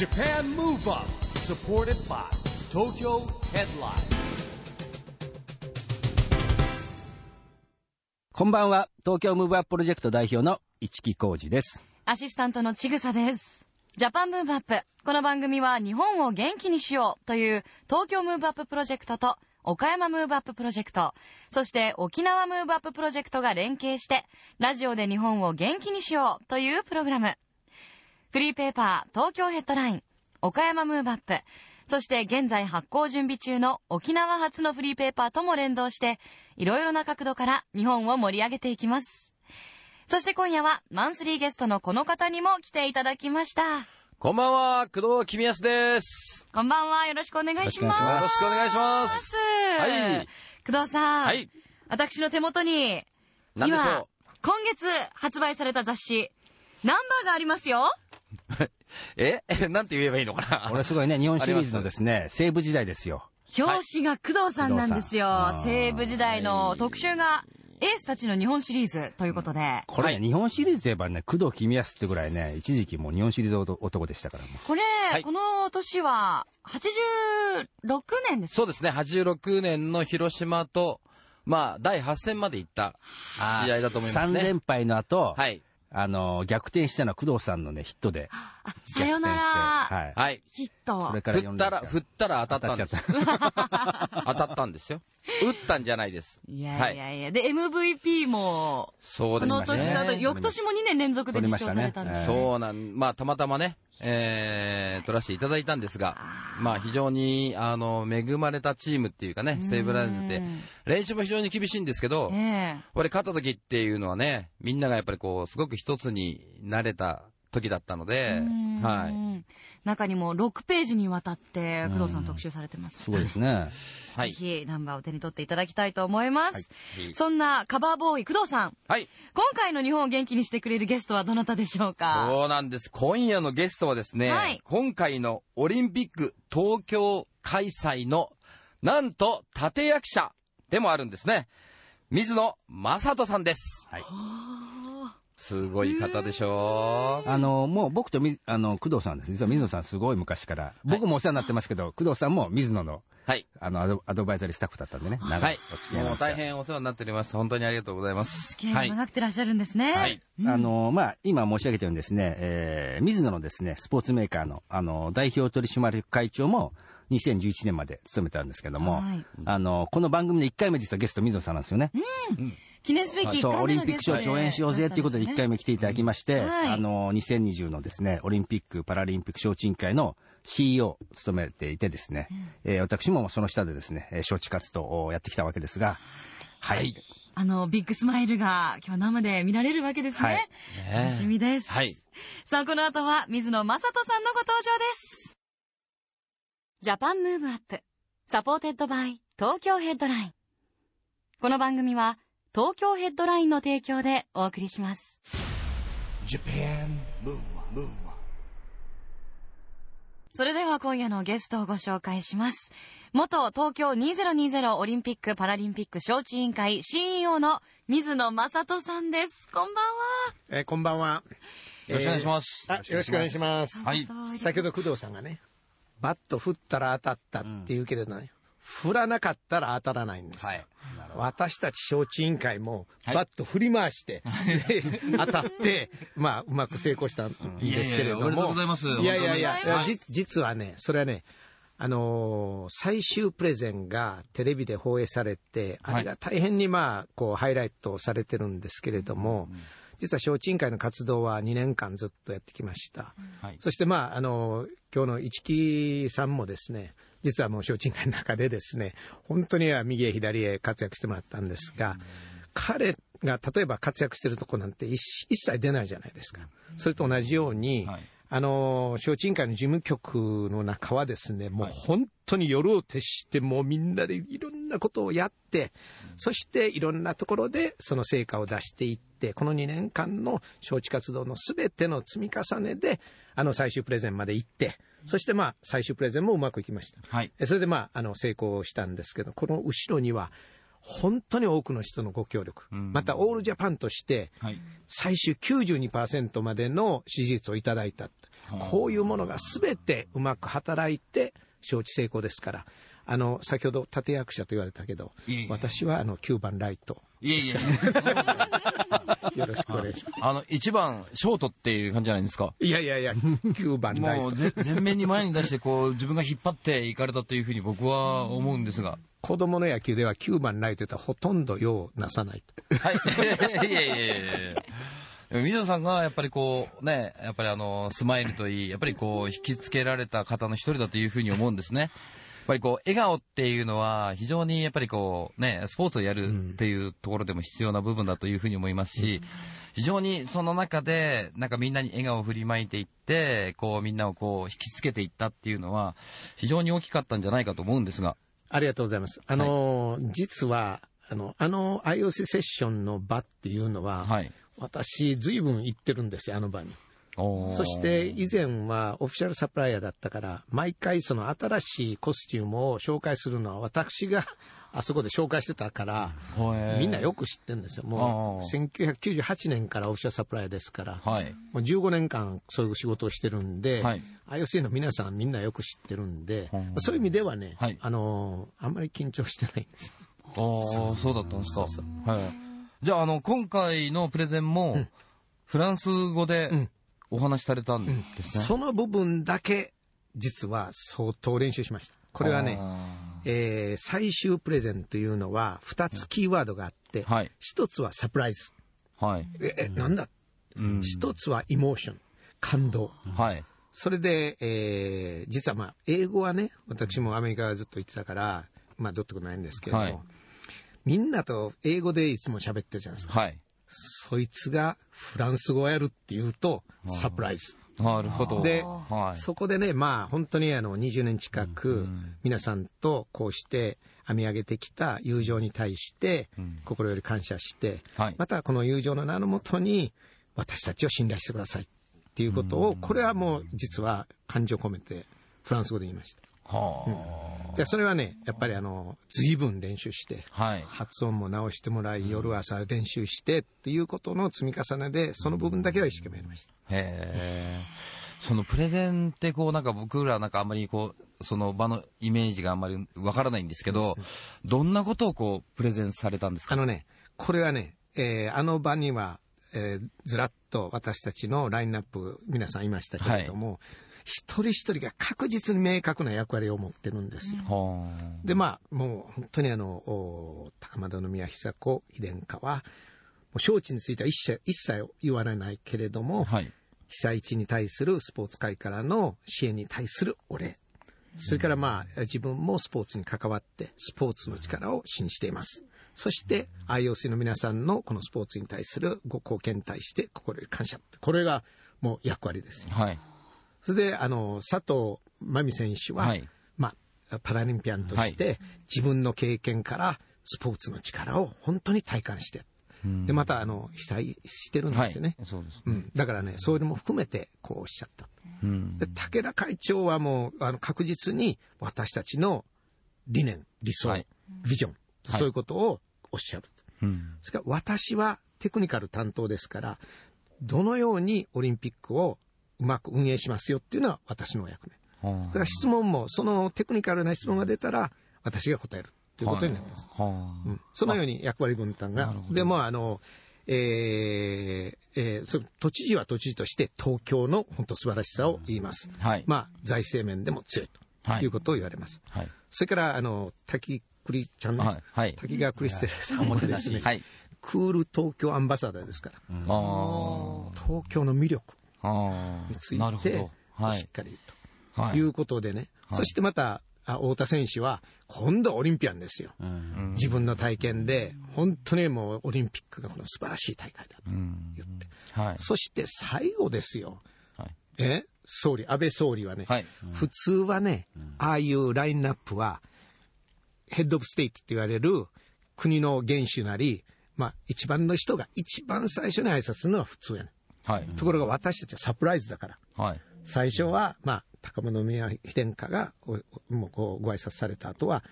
Japan Move Up supported by Tokyo Headline こんばんは東京ムーブアッププロジェクト代表の一木広治ですアシスタントのちぐさです。 Japan Move Up。この番組は日本を元気にしようという東京ムーブアッププロジェクトと岡山ムーブアッププロジェクト、そして沖縄ムーブアッププロジェクトが連携して、ラジオで日本を元気にしようというプログラム。フリーペーパー東京ヘッドライン、岡山ムーブアップ、そして現在発行準備中の沖縄発のフリーペーパーとも連動して、いろいろな角度から日本を盛り上げていきます。そして今夜はマンスリーゲストのこの方にも来ていただきました。こんばんは、工藤公康です。こんばんは。よろしくお願いします。よろしくお願いします。はい。工藤さん。はい。私の手元に、今なんでしょ今月発売された雑誌、ナンバーがありますよ。う。え？なんて言えばいいのかな？俺すごいね日本シリーズのですね西部時代ですよ表紙が工藤さんなんですよ。西部時代の特集が、エースたちの日本シリーズということで。これね、はい日本シリーズといえばね工藤公康ってぐらいね一時期もう日本シリーズ男男でしたからもうこれ、はいこの年は、86年ですそうですね、86年の広島と、まあ、第8戦まで行った試合だと思います3ね。連敗の後、はい。あの逆転したのは工藤さんのねヒットであ、さよな逆転してら、はいはい。ヒット。それから振ったら、振ったら当たったんです。当たっ たったんですよ。打ったんじゃないです。いやいやいや、で、MVP も、そうですこの年だと、ね翌年も2年連続で受賞されたんです。そうなん、まあ、たまたまね、えー、取らせていただいたんですが、まあ、非常に、あの、恵まれたチームっていうかね、西武ライオンズって、練習も非常に厳しいんですけど、ええ。やっぱり勝った時っていうのはね、みんながやっぱりこう、すごく一つになれた時だったので、はい。い。中にも6ページにわたって、工藤さん特集されてます。すごいですね はい。ぜひ、ナンバーを手に取っていただきたいと思います。はいそんなカバーボーイ、工藤さん。はい。今回の日本を元気にしてくれるゲストはどなたでしょうか？そうなんです。今夜のゲストはですね、はい今回のオリンピック東京開催の、なんと、立役者でもあるんですね。水野正人さんです。はいすごい方でしょあのもう僕とみあの工藤さんです実は水野さんすごい昔から僕もお世話になってますけど、工藤さんも水野のはい。あのアドアドバイザリースタッフだったんでね長はいいお付き合い。なんもう大変お世話になっております。本当にありがとうございます。付き合いが長くてらっしゃるんですね。はい。あのまあ、今申し上げたようにですね、えー水野のですねスポーツメーカーのあの代表取締役会長も2011年まで務めたんですけども、はいあのこの番組の1回目実はゲスト水野さんなんですよね。記念すべき1そう回オリンピック目のゲストで招致応援しようぜということで1回目来ていただきまして、はいあの2020のですねオリンピック・パラリンピック招致委員会の CEO を務めていてですね、えー私もその下でですねえー招致活動をやってきたわけですが、はい、あの、ビッグスマイルが今日生で見られるわけですね。はい楽しみです。はい。さあ、この後は水野正人さんのご登場です。 Japan Move Up、supported by Tokyo Headline。この番組は東京ヘッドラインの提供でお送りします。Japan Move Up それでは今夜のゲストをご紹介します。元東京2020オリンピック・パラリンピック招致委員会 CEO の水野正人さんです。こんばんは。えーこんばんは。よろしくお願いします。あ、よろしくお願いします。はい。先ほど工藤さんがね、バット振ったら当たったって言うけれどね、振らなかったら当たらないんですよ。はい。私たち招致委員会もはいバット振り回して、で 当たって、まあ、うまく成功したんですけれども。いやいやいやいや実はね、それはね、あのー最終プレゼンがテレビで放映されて、あれが大変にまあ、こう、ハイライトされてるんですけれども、実は招致委員会の活動は2年間ずっとやってきました。はい。そしてまあ、あの、今日の市木さんもですね、実はもう招致委員会の中でですね、本当には右へ左へ活躍してもらったんですが、彼が例えば活躍してるとこなんて一一切出ないじゃないですか。それと同じように、はい。あの、招致委員会の事務局の中はですね、もう本当に夜を徹して、もうみんなでいろんなことをやって、そしていろんなところでその成果を出していって、この2年間の招致活動のすべての積み重ねで、あの最終プレゼンまで行って、そしてまあ最終プレゼンもうまくいきました。はい。えそれでまあ、あの成功したんですけど、この後ろには、本当に多くの人のご協力、うんまたオールジャパンとして、はい。最終92%までの支持率をいただいた。こういうものが全てうまく働いて、招致成功ですから。あの、先ほど立役者と言われたけどいえいえ、私はあの、9番ライト。いえいえ。よろしくお願いします。あの、一番、ショートっていう感じじゃないですか。いやいやいや、9番ライト。もうぜ、全面に前に出して、こう、自分が引っ張っていかれたというふうに僕は思うんですが。子供の野球では9番ライトってほとんど用なさないと。はい。いやいやいやいや水野さんがやっぱりこう、ね、やっぱりあの、スマイルといい、やっぱりこう、引きつけられた方の一人だというふうに思うんですね。やっぱりこう、笑顔っていうのは、非常にやっぱりこう、ね、スポーツをやるっていうところでも必要な部分だというふうに思いますし、非常にその中で、なんかみんなに笑顔を振りまいていって、こう、みんなをこう、引きつけていったっていうのは、非常に大きかったんじゃないかと思うんですが。ありがとうございます。あの、実は、あの、あの IOC セッションの場っていうのは、はい。私、ずいぶん行ってるんですよ、あの場に。そして、以前はオフィシャルサプライヤーだったから、毎回その新しいコスチュームを紹介するのは私があそこで紹介してたから、みんなよく知ってるんですよ。もう、あ1998年からオフィシャルサプライヤーですから、はい。もう15年間そういう仕事をしてるんで、はい IOC の皆さんみんなよく知ってるんで、うんそういう意味ではね、はいあのーあんまり緊張してないんです。ああ、そうだったんですか。はい。じゃあ、あの、今回のプレゼンも、フランス語でんお話しされたんですね。その部分だけ、実は相当練習しました。これはね、あえー最終プレゼンというのは、2つキーワードがあって、ーはい。1つはサプライズ。はい。え、えなんだ、うん1つはイモーション。感動。はい。それで、えー実はまあ、英語はね、私もアメリカずっと行ってたから、まあ、どうってことないんですけども、はいみんなと英語でいつも喋ってるじゃないですか。はい。そいつがフランス語をやるっていうと、サプライズ。なるほど。ではい。そこでね、まあ、本当にあの、20年近く、皆さんとこうして編み上げてきた友情に対して、心より感謝して、はいまたこの友情の名のもとに、私たちを信頼してくださいっていうことを、これはもう実は感情込めて、フランス語で言いました。はでそれはね、やっぱりあの、随分練習して、あ。はい。発音も直してもらい、夜朝練習してっていうことの積み重ねで、その部分だけは一生懸命やりました。へえ。そのプレゼンってこうなんか僕らなんかあんまりこう、その場のイメージがあんまりわからないんですけど、どんなことをこうプレゼンされたんですか？あのね、これはね、えーあの場には、えーずらっと私たちのラインナップ、皆さんいましたけれども、一人一人が確実に明確な役割を持ってるんですよ。はで、まあ、もう本当にあの、お高円宮久子、秘伝家は、もう招致については一切一切言われないけれども、あ。はい。被災地に対するスポーツ界からの支援に対するお礼。それからまあ、自分もスポーツに関わって、スポーツの力を信じています。そして、IOC の皆さんのこのスポーツに対するご貢献に対して心より感謝。これがもう役割です。はい。それで、あの、佐藤真美選手は、はいまあ、パラリンピアンとして、自分の経験からスポーツの力を本当に体感して、で、また、あの、被災してるんはいですよね。。そうですね。うん、だからね、そういうのも含めて、こうおっしゃった。うん。で武田会長はもう、あの、確実に私たちの理念、理想、はいビジョン、はいそういうことをおっしゃる。うん。それから私はテクニカル担当ですから、どのようにオリンピックをうまく運営しますよっていうのは私の役目。はだから質問も、そのテクニカルな質問が出たら、私が答えるということになります。はうんそのように役割分担が。でも、あの、えーえーその都知事は都知事として東京の本当素晴らしさを言います。はいまあ、財政面でも強いとはいいうことを言われます。はい。それから、あの、滝栗ちゃんね、はいはい滝川クリステルさんもですね、はい。クール東京アンバサダーですから。東京の魅力あについてはいしっ。かりはい。ということでね、そしてまた、あ太田選手は、今度はオリンピアンですよ。うん自分の体験で、本当にもうオリンピックがこの素晴らしい大会だとうん言って。はい。そして最後ですよ。はい。え？総理、安倍総理はね、はい。普通はね、ああいうラインナップは、ヘッドオブステイトって言われる国の元首なり、まあ、一番の人が一番最初に挨拶するのは普通やね。はい。ところが私たちはサプライズだから、はい。最初は、まあ、高円宮妃殿下がおもうこうご挨拶された後は、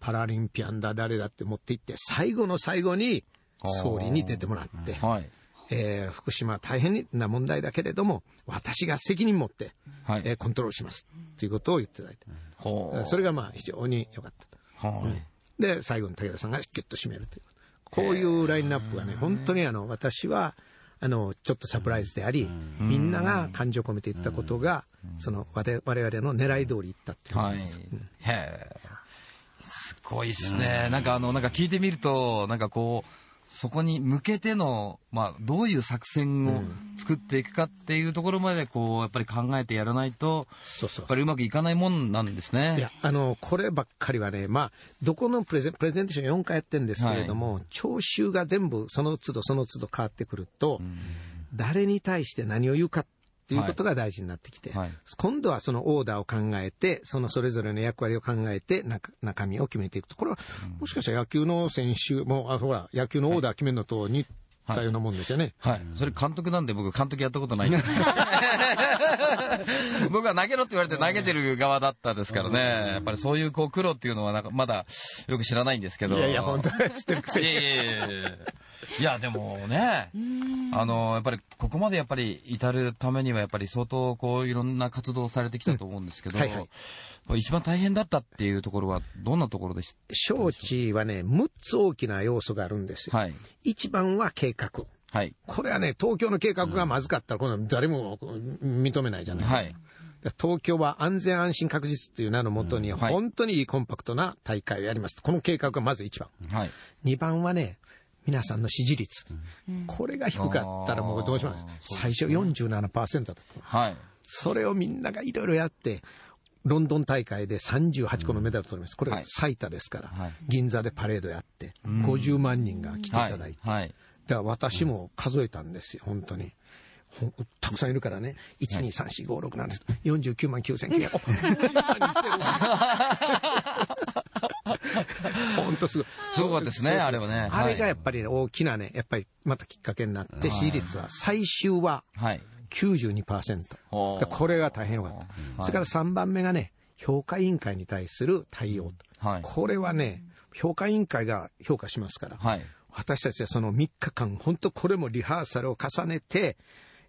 パラリンピアンだ誰だって持って行って最後の最後に総理に出てもらって、はい。えー福島は大変な問題だけれども私が責任持って、はいえーコントロールしますということを言っていただいて。それがまあ非常に良かったはい。で最後に武田さんがギュッと締めるというこういうラインナップがね本当にあの私はあのちょっとサプライズでありみんなが感情込めて言ったことがその我々の狙い通りいったっていうことはい。です、へえ。すごいですね。なんかあの、なんか聞いてみると、なんかこう、そこに向けての、まあ、どういう作戦を作っていくかっていうところまで、こう、やっぱり考えてやらないと、やっぱりうまくいかないもんなんですね。いや、あの、こればっかりはね、まあ、どこのプレゼン、プレゼンテーション4回やってるんですけれども、聴衆が全部その都度その都度変わってくると、誰に対して何を言うかっていうことが大事になってきて、はい今度はそのオーダーを考えて、そのそれぞれの役割を考えて、中中身を決めていくと。これは、もしかしたら野球の選手も、あ、ほら、野球のオーダー決めるのと似たようなもんですよね。はい。それ監督なんで僕監督やったことないんで 僕は投げろって言われて投げてる側だったですからね。やっぱりそういうこう苦労っていうのはなんかまだよく知らないんですけど。いやいや、本当は知ってるくせに。いやいやいやいやいや、でもね、あの、やっぱりここまでやっぱり至るためにはやっぱり相当こういろんな活動をされてきたと思うんですけど、うんはいはい一番大変だったっていうところはどんなところでし招致はね、6つ大きな要素があるんですよ。はい。一番は計画。はい。これはね、東京の計画がまずかったら、この誰も認めないじゃないですか。はい。で東京は安全安心確実っていう名のもとに、はい本当にいいコンパクトな大会をやります。この計画がまず一番。はい。二番はね、皆さんの支持率。これが低かったらもうどうします？最初47%だった。はい。それをみんながいろいろやって、ロンドン大会で38個のメダルを取りました。これはい最多ですから、はい銀座でパレードやって、50万人が来ていただいて、はい。だから私も数えたんですよ、本当に。たくさんいるからね、1、2、3、4、5、6なんです。49万9900。本当すごい。すごかったですねあれはねあれがはいやっぱりね大きなね、やっぱりまたきっかけになって、支持率は最終ははい。92%。おーでこれが大変よかった。それから3番目がね、評価委員会に対する対応と。はい。これはね、評価委員会が評価しますから。はい。私たちはその3日間、本当これもリハーサルを重ねて、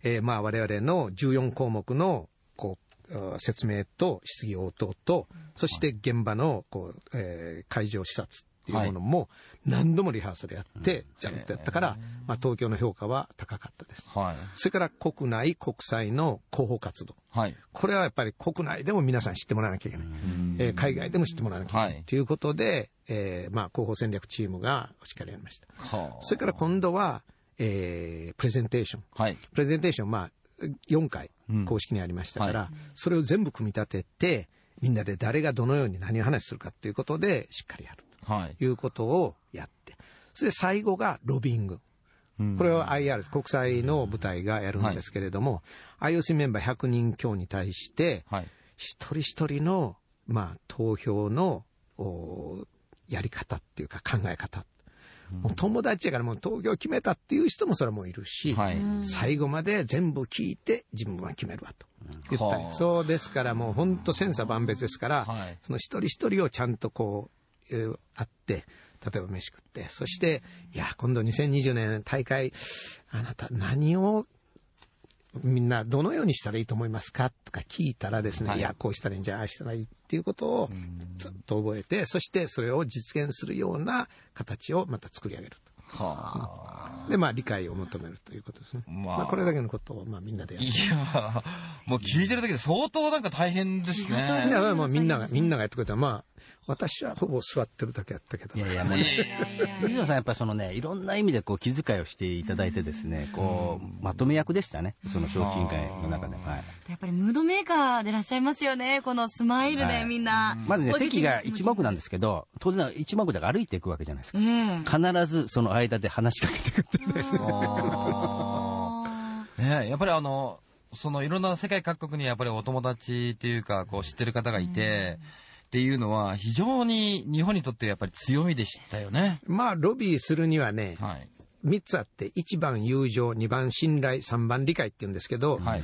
えーまあ我々の14項目のこう説明と質疑応答と、そして現場のこう、えー会場視察っていうものも何度もリハーサルやって、ちゃんとやったから、まあ東京の評価は高かったです。はい。それから国内、国際の広報活動。はい。これはやっぱり国内でも皆さん知ってもらわなきゃいけない。えー海外でも知ってもらわなきゃいけない。はいということで、えーまあ広報戦略チームがしっかりやりました。はそれから今度は、えープレゼンテーション。あ。はい。プレゼンテーション、まあ、4回うん公式にありましたから、はそれを全部組み立てて、みんなで誰がどのように何を話するかということで、しっかりやるはい。ということをやって、それで最後がロビーング。うんこれは IR 国際の部隊がやるんですけれども、IOC メンバー100人強に対して、はい。一人一人の、まあ、投票のおやり方っていうか考え方。もう友達やからもう投票決めたっていう人もそれもいるし、はい。最後まで全部聞いて自分は決めるわと。言ったり。はあ。そうですからもう本当千差万別ですから、はい。その一人一人をちゃんとこう、えー会って例えば飯食って。そしていや今度2020年大会あなた何をみんなどのようにしたらいいと思いますかとか聞いたらですね、はいい、やこうしたらいいんじゃあああしたらいいっていうことをずっと覚えてそしてそれを実現するような形をまた作り上げると。はあ。で、まあ、理解を求めるということですね。まあまあ、これだけのことを、まあ、みんなでやるい。やもう聞いてるだけで相当なんか大変ですいね。や、まあ、みんなが、みんながやってくれたら、まあ、私はほぼ座ってるだけやったけど。いやいや、もうね、水野さんやっぱりそのね、いろんな意味でこう気遣いをしていただいてですね、こう、まとめ役でしたね、その招致委員会の中で。はい。やっぱりムードメーカーでいらっしゃいますよね。このスマイルではいみんな。まずね、席が一目なんですけど、当然一目だから歩いていくわけじゃないですか。ええ必ずその間で話しかけてくっていうね。ねやっぱりあの、そのいろんな世界各国にやっぱりお友達っていうか、こう知ってる方がいて、っていうのは非常に日本にとってやっぱり強みでしたよね。まあ、ロビーするにはね、はい。3つあって、1番友情、2番信頼、3番理解って言うんですけど、はい。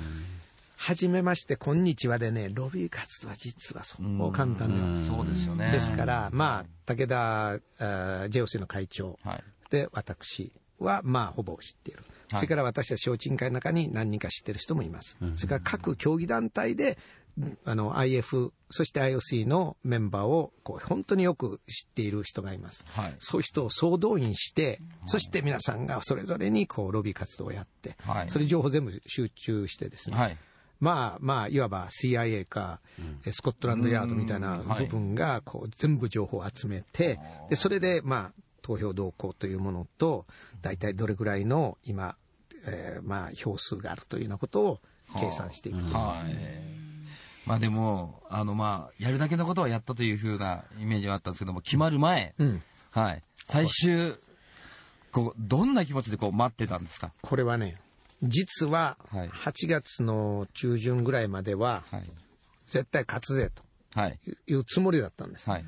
はじめまして、こんにちはでね、ロビー活動は実はそう簡単ではそうですよね。ですから、まあ、武田、JOC の会長はい。で、私は、まあ、ほぼ知っている。はいそれから私は小鎮会の中に何人か知ってる人もいます。それから各競技団体で、あの、IF、そして IOC のメンバーを、こう、本当によく知っている人がいます。はい。そういう人を総動員して、そして皆さんがそれぞれに、こう、ロビー活動をやって、はいそれ情報全部集中してですね、はい。まあまあ、いわば CIA か、えスコットランドヤードみたいなうんはい部分が、こう、全部情報を集めて、で、それで、まあ、投票動向というものと、大体どれぐらいの今、えーまあ、票数があるというようなことを計算していくという。はい。まあでも、あのまあ、やるだけのことはやったというふうなイメージはあったんですけども、決まる前、うん。はい。最終、こう、どんな気持ちでこう待ってたんですか？これはね、実は、はい8月の中旬ぐらいまでは、はい。絶対勝つぜとはい。いうつもりだったんです。はい。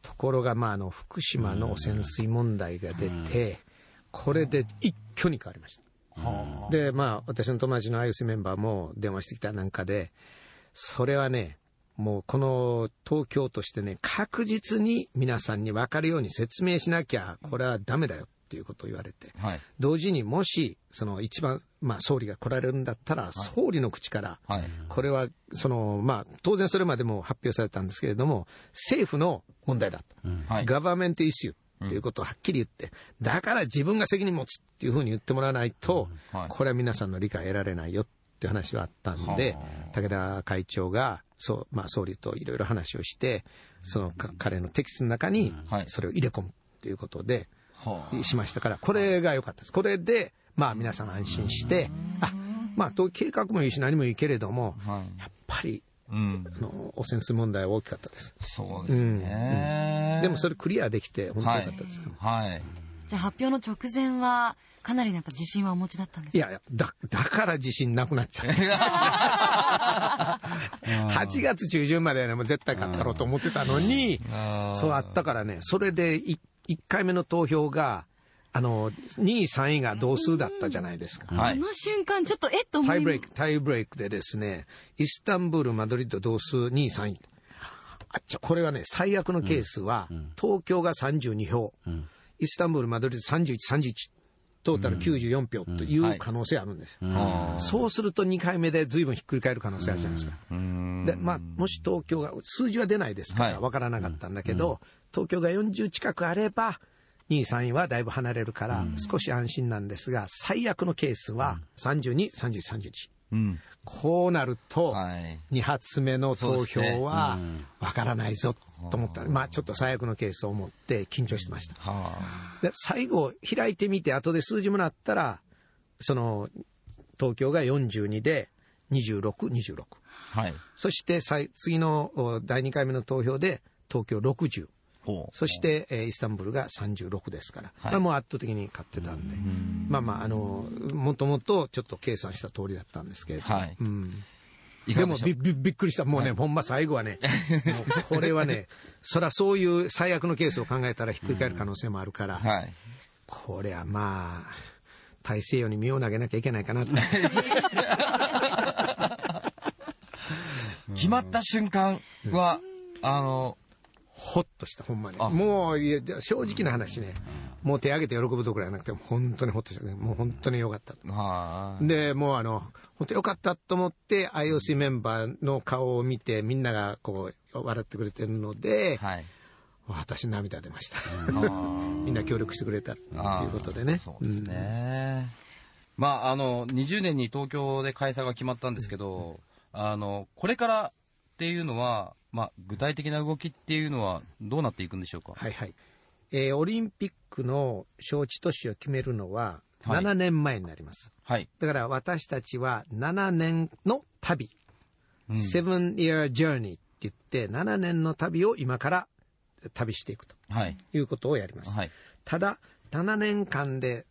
ところが、まあ、あの、福島の汚染水問題が出て、これで一挙に変わりました。で、まあ、私の友達の IOC メンバーも電話してきたなんかで、それはね、もうこの東京としてね、確実に皆さんに分かるように説明しなきゃ、これはダメだよっていうことを言われて、はい。同時にもし、その一番、まあ、総理が来られるんだったら、総理の口から、はい。これは、その、まあ、当然それまでも発表されたんですけれども、政府の問題だと。はい。ガバメントイシューということをはっきり言って、だから自分が責任持つっていうふうに言ってもらわないと、はいこれは皆さんの理解得られないよっていう話はあったんで、武田会長が、そう、まあ、総理といろいろ話をして、そのか彼のテキストの中にはい、それを入れ込むということで、はあしましたから、これが良かったです。これで、まあ皆さん安心して、あ、まあ、と計画もいいし何もいいけれども、はい。やっぱり、うん。あの、汚染水問題は大きかったです。そうですね。でもそれクリアできて、本当に良かったです。はい。じゃあ発表の直前は、かなりのやっぱ自信はお持ちだったんですか？いやいや、だ、だから自信なくなっちゃって。8月中旬まではね、もう絶対勝ったろうと思ってたのに、そうあったからね、それで 1, 回目の投票が、あの、2位、3位が同数だったじゃないですか。はい。あの瞬間、ちょっと、えっと思いタイブレイク、タイブレイクでですね、イスタンブール、マドリッド同数2位、3位。あっちゃ、これはね、最悪のケースは、東京が32票、イスタンブール、マドリッド31、31、トータル94票という可能性あるんですよ。あそうすると2回目で随分ひっくり返る可能性あるじゃないですか。ーうん。で、まあ、もし東京が、数字は出ないですかはい。ら、わからなかったんだけど、東京が40近くあれば、2位、3位はだいぶ離れるから、少し安心なんですが、最悪のケースは32、30、31。うん。こうなると、はい。2発目の投票はわからないぞと思った、まあちょっと最悪のケースを思って緊張してました。はで最後開いてみて後で数字もらったらその東京が42で2626あ。はい。そして最次のお第2回目の投票で東京60ほう。そして、えーイスタンブールが36ですから、はい。まあ、もう圧倒的に勝ってたんで、まあまああのもともとちょっと計算した通りだったんですけれども、はい。うん。でもびびびっくりした。もうね、ほんま最後はね、これはね、そらそういう最悪のケースを考えたらひっくり返る可能性もあるから、はい。これはまあ、大西洋に身を投げなきゃいけないかなと。決まった瞬間は、あの、ほっとした、ほんまに。あもう、いや正直な話ね、もう手挙げて喜ぶところじゃなくて、本当にほっとしたね。もう本当によかった。はい。で、もうあの、本当よかったと思って、IOC メンバーの顔を見て、みんながこう、笑ってくれてるので、はい。私涙出ました。みんな協力してくれたっていうことでね。そうですね。まあ、あの、20年に東京で開催が決まったんですけど、あの、これからっていうのは、まあ、具体的な動きっていうのはどうなっていくんでしょうか？はいはい。えーオリンピックの招致都市を決めるのははい7年前になります。はい。だから私たちは7年の旅、7 year journey って言って7年の旅を今から旅していくとはい。いうことをやります。はい。ただ7年間で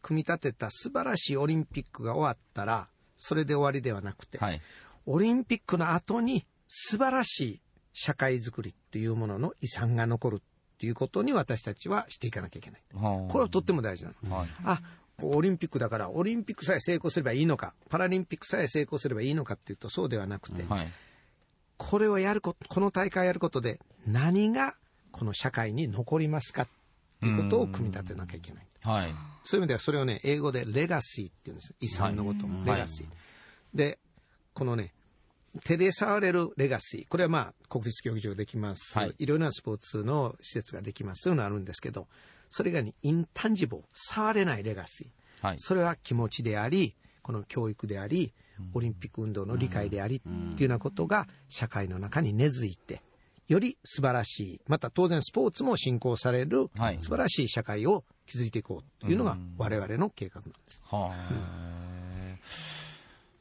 組み立てた素晴らしいオリンピックが終わったらそれで終わりではなくて、はい。オリンピックの後に素晴らしい社会づくりっていうものの遺産が残るっていうことに私たちはしていかなきゃいけない。はあこれはとっても大事なの。はい。あ、オリンピックだから、オリンピックさえ成功すればいいのか、パラリンピックさえ成功すればいいのかっていうと、そうではなくて、はい。これをやること、この大会をやることで、何がこの社会に残りますかっていうことを組み立てなきゃいけない。はい。そういう意味では、それをね、英語でレガシーって言うんです。遺産のことレガシー。で、このね、手で触れるレガシー。これはまあ、国立競技場できます。はいい、ろいろなスポーツの施設ができます。そういうのあるんですけど、それがね、インタンジボー、触れないレガシー。はい。それは気持ちであり、この教育であり、オリンピック運動の理解であり、っていうようなことが社会の中に根付いて、より素晴らしい、また当然スポーツも振興されるはい素晴らしい社会を築いていこうというのが我々の計画なんです。はあ。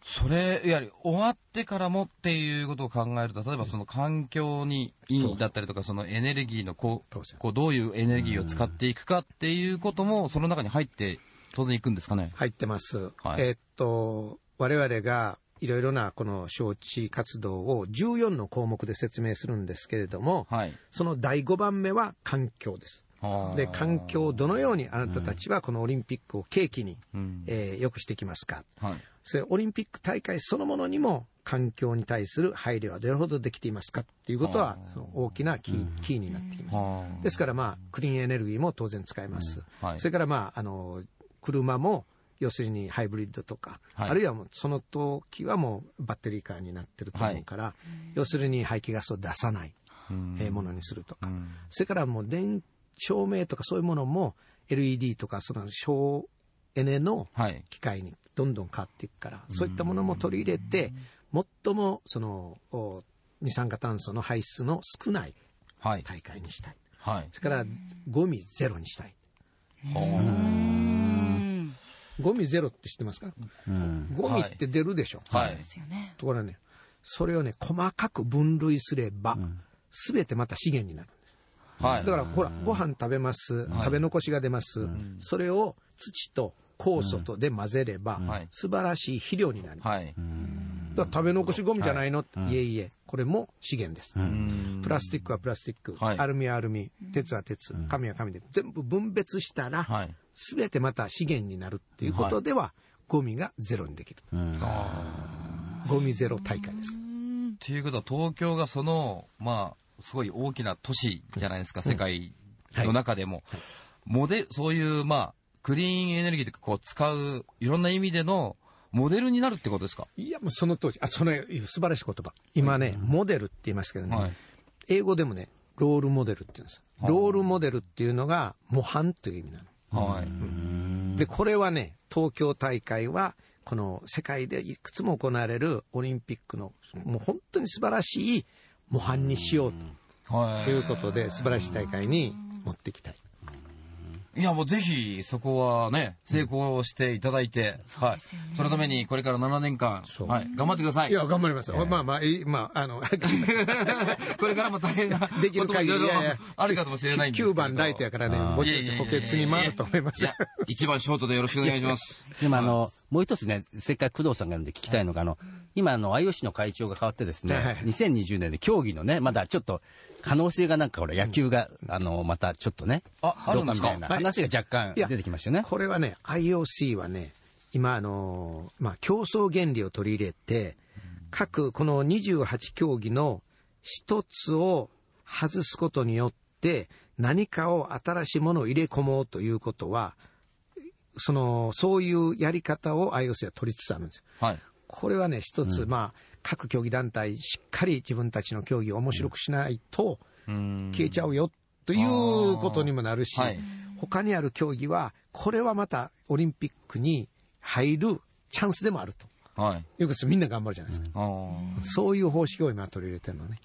それ、やはり終わってからもっていうことを考えると、例えばその環境にいいだったりとか、そのエネルギーのこう、こうどういうエネルギーを使っていくかっていうことも、その中に入って当然いくんですかね？入ってます。はいえーっと、我々がいろいろなこの招致活動を14の項目で説明するんですけれども、はい。その第5番目は環境です。はあで環境をどのようにあなたたちはこのオリンピックを契機に、うんえー良くしていきますか、はい。それオリンピック大会そのものにも環境に対する配慮はどれほどできていますかっていうことは大きなキー,、キーになっています。はあですから、まあ、クリーンエネルギーも当然使えます。うん。はい。それから、まあ、あの車も要するにハイブリッドとか、はい。あるいはもうその時はもうバッテリーカーになってると思うから、要するに排気ガスを出さない、うん。えーものにするとか、ん。それからもう電照明とかそういうものも LED とかその省エネのはい。機械にどんどん変わっていくから、そういったものも取り入れて、最もそのお二酸化炭素の排出の少ないはい。大会にしたい。はい。それからゴミゼロにしたい。うんゴミゼロって知ってますか、ゴミって出るでしょ？はいで。すよねところがね、それをね、細かく分類すれば、すべてまた資源になる。はい。だから、ほら、ご飯食べます、食べ残しが出ます、それを土と酵素とで混ぜれば、はい。素晴らしい肥料になります。はい。だ食べ残しゴミじゃないの、い。えいえ、これも資源です。うん。プラスチックはプラスチック、はい。アルミはアルミ、鉄は鉄、紙は紙で、全部分別したら、はい。すべてまた資源になるっていうことでは、ゴミがゼロにできる。ゴミゼロ大会です。ということは、東京がその、まあ、すごい大きな都市じゃないですか、世界の中でも。モデル、そういう、まあ、クリーンエネルギーとかこう使う、いろんな意味での、モデルになるってことですか？いや、もうその当時、あ、その素晴らしい言葉。今ね、モデルって言いますけどね、はい英語でもね、ロールモデルって言うんです。ロールモデルっていうのが模範という意味なの。はい。で、これはね、東京大会は、この世界でいくつも行われるオリンピックの、もう本当に素晴らしい模範にしようはということで、素晴らしい大会に持っていきたい。い。いや、もうぜひ、そこはね、成功していただいて、はい。そのために、これから7年間、はい、頑張ってください。いや、頑張ります。まあまあ、いいまあ、あの、これからも大変なこともできる限りあるかもしれないんですけど。9番ライトやからね、ぼちぼち補欠に回ると思いますいや。一番ショートでよろしくお願いします。でもあの、もう一つね、せっかく工藤さんがいるんで聞きたいのが、あの、今あの、IOC の会長が変わってですね、はいはい2020年で競技のね、まだちょっと、可能性がなんかほら、野球が、あの、またちょっとね、ああるんですかみたいな話が若干出てきましたよね。これはね、IOC はね、今、あの、まあ、競争原理を取り入れて、各この28競技の一つを外すことによって、何かを新しいものを入れ込もうということは、その、そういうやり方を IOC は取りつつあるんですよ。はい。これはね、一つ、まあ、各競技団体、しっかり自分たちの競技を面白くしないと、うん。消えちゃうよということにもなるし、はい。他にある競技は、これはまたオリンピックに入るチャンスでもあると。はい。いうことです。みんな頑張るじゃないですか。そういう方式を今取り入れてるのね。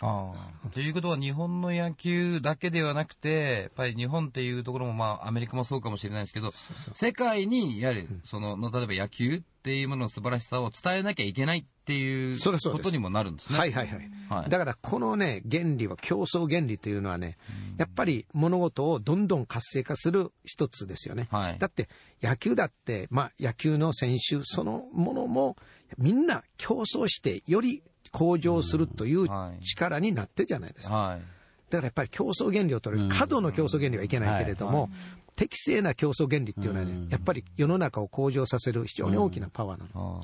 ということは日本の野球だけではなくて、やっぱり日本っていうところもまあアメリカもそうかもしれないですけど、世界にやはりその、例えば野球っていうものの素晴らしさを伝えなきゃいけないっていうことにもなるんですね。はいはいはい。はいだからこのね、原理は競争原理というのはね、やっぱり物事をどんどん活性化する一つですよね。はいだって野球だって、まあ野球の選手そのものもみんな競争してより向上するというはい力になってるじゃないですか。はい。だからやっぱり競争原理を取る、過度の競争原理はいけないけれども、適正な競争原理っていうのはね、やっぱり世の中を向上させる非常に大きなパワーなの。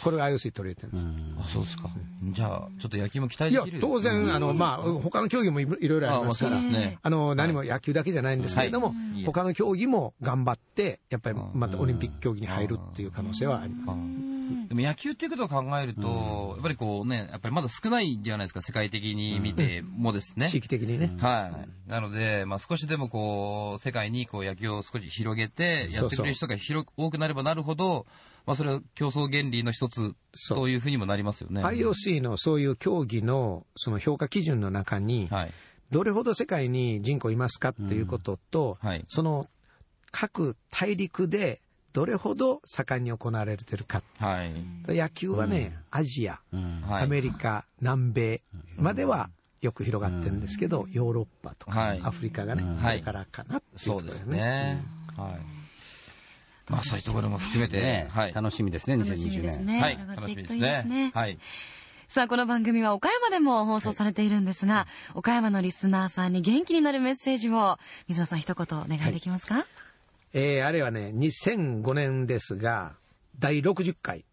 これが IOC 取り入れてるんです。あそうですか。じゃあ、ちょっと野球も期待いやできる、当然、あの、まあ、他の競技もいろいろありますから、あの、何も野球だけじゃないんですけれどもはい、他の競技も頑張って、やっぱりまたオリンピック競技に入るっていう可能性はあります。でも野球っていうことを考えると、やっぱりこうね、やっぱりまだ少ないんじゃないですか、世界的に見てもですね。地域的にね。はい。なので、まあ少しでもこう、世界にこう野球を少し広げて、やってくれる人が広く多くなればなるほど、まあそれは競争原理の一つそうというふうにもなりますよね。IOC のそういう競技のその評価基準の中に、はい。どれほど世界に人口いますかっていうことと、はいその各大陸でどれほど盛んに行われてるか。はい。野球はね、アジア、はいアメリカ、南米まではよく広がってるんですけど、ヨーロッパとか、はいアフリカがね、こはいれからかなっていうそうですところだよね。ね。はい。まあそういうところも含めて、ねはい。楽しみですね、楽しみ2020年。ですね。はい。楽しみですね。ね。はい。さあ、この番組は岡山でも放送されているんですが、岡山のリスナーさんに元気になるメッセージを、水野さん一言お願いできますか、えーあれはね、2005年ですが、第60回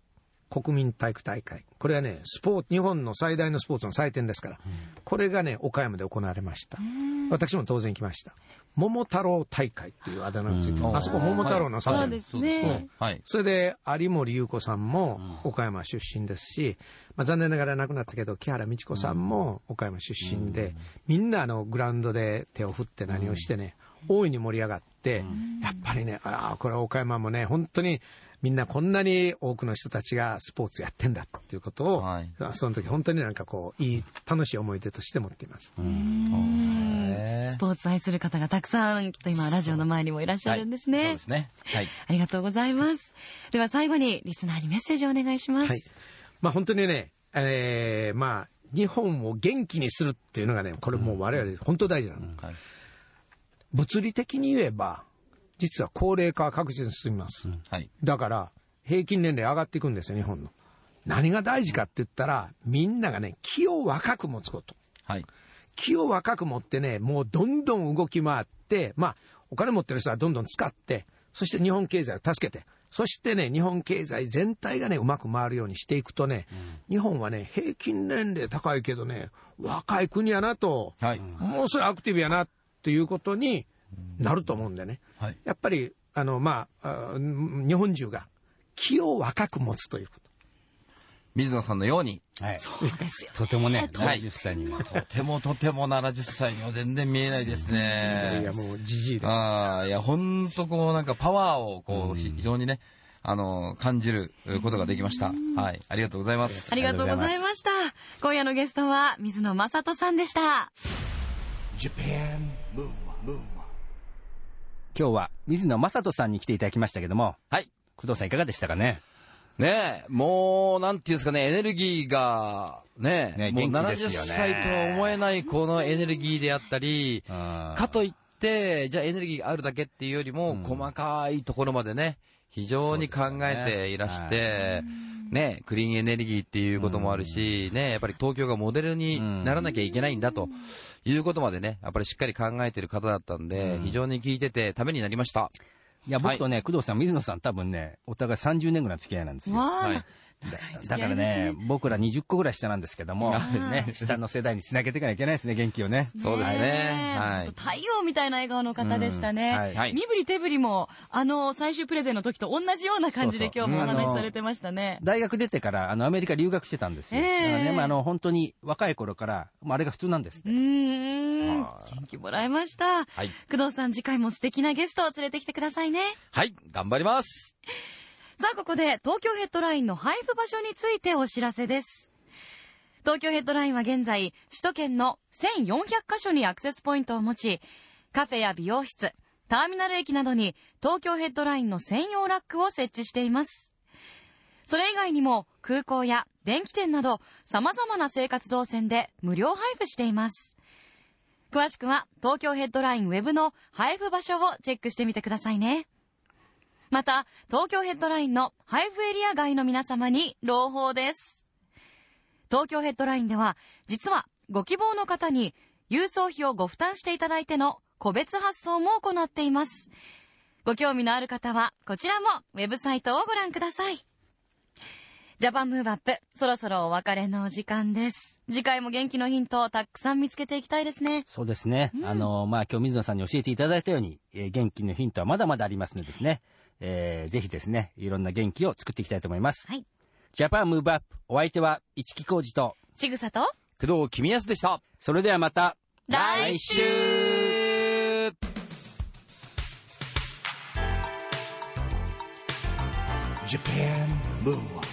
国民体育大会。これはね、スポーツ、日本の最大のスポーツの祭典ですから、これがね、岡山で行われました。私も当然来ました。桃太郎大会っていうあだ名がついてる。あそこ桃太郎の里そうですね。はい。それで有森裕子さんも岡山出身ですし、まあ、残念ながら亡くなったけど木原道子さんも岡山出身で、みんなあのグラウンドで手を振って何をしてね、大いに盛り上がって、やっぱりねああこれは岡山もね本当にみんなこんなに多くの人たちがスポーツやってんだっていうことを、はいその時本当になんかこういい楽しい思い出として持っています。スポーツ愛する方がたくさん、きっと今ラジオの前にもいらっしゃるんですね。そうですね。はい。ありがとうございます。では最後にリスナーにメッセージをお願いします。はい。まあ本当にね、えーまあ日本を元気にするっていうのがね、これもう我々本当大事なの。はい。物理的に言えば、実は高齢化は確実に進みます。はい。だから、平均年齢上がっていくんですよ、日本の。何が大事かって言ったら、みんながね、気を若く持つこと。はい。気を若く持ってね、もうどんどん動き回って、まあ、お金持ってる人はどんどん使って、そして日本経済を助けて、そしてね、日本経済全体がね、うまく回るようにしていくとね、日本はね、平均年齢高いけどね、若い国やなと、はい。もうすぐアクティブやなっていうことになると思うんでね。はい。やっぱり、あの、まあ、あ日本中が気を若く持つということ。水野さんのように、はい。そうですよ。とてもね、はい70歳にも。とてもとても70歳には全然見えないですいねや、。もうじじいです。ああ、いや、ほんとこう、なんかパワーを、こう、非常にね、あの、感じることができました。はい。ありがとうございます。ありがとうございました。今夜のゲストは水野正人さんでした。Japan Move Move. 今日は水野正人さんに来ていただきましたけども、はい。工藤さんいかがでしたかね？ねえ、もう、なんていうんですかね、エネルギーが、ねねもう元気ですよ70ね歳とは思えないこのエネルギーであったり、かかといって、じゃあエネルギーがあるだけっていうよりも、細かいところまでね、非常に考えていらして、ね、クリーンエネルギーっていうこともあるし、ね、やっぱり東京がモデルにならなきゃいけないんだということまでね、やっぱりしっかり考えてる方だったんで、非常に聞いててためになりました。いや、僕とね、工藤さん、水野さん多分ね、お互い30年ぐらいの付き合いなんですよ。はい だからね、僕ら20個ぐらい下なんですけども、ね、下の世代につなげていかなきゃいけないですね、元気をね。そうですね太陽みたいな笑顔の方でしたね。身振り手振りも、あの、最終プレゼンの時と同じような感じで今日もお話しされてましたね。大学出てから、あの、アメリカ留学してたんですよ。ええだからね、まあ、あの、本当に若い頃から、まあ、あれが普通なんですって。元気もらいました。はい工藤さん、次回も素敵なゲストを連れてきてくださいね。はい、頑張ります。さあ、ここで東京ヘッドラインの配布場所についてお知らせです。東京ヘッドラインは現在、首都圏の1400カ所にアクセスポイントを持ち、カフェや美容室、ターミナル駅などに東京ヘッドラインの専用ラックを設置しています。それ以外にも空港や電気店など様々な生活動線で無料配布しています。詳しくは東京ヘッドラインウェブの配布場所をチェックしてみてくださいね。また、東京ヘッドラインの配布エリア外の皆様に朗報です。東京ヘッドラインでは、実はご希望の方に郵送費をご負担していただいての個別発送も行っています。ご興味のある方は、こちらもウェブサイトをご覧ください。ジャパンムーブアップ、そろそろお別れのお時間です。次回も元気のヒントをたくさん見つけていきたいですね。そうですね。あの、まあ、今日水野さんに教えていただいたように、えー元気のヒントはまだまだありますのでですね、えーぜひですね、いろんな元気を作っていきたいと思います。はい。ジャパンムーブアップ、お相手は市木浩二と、ちぐさと、工藤公康でした。それではまた、来週 Japan Move Up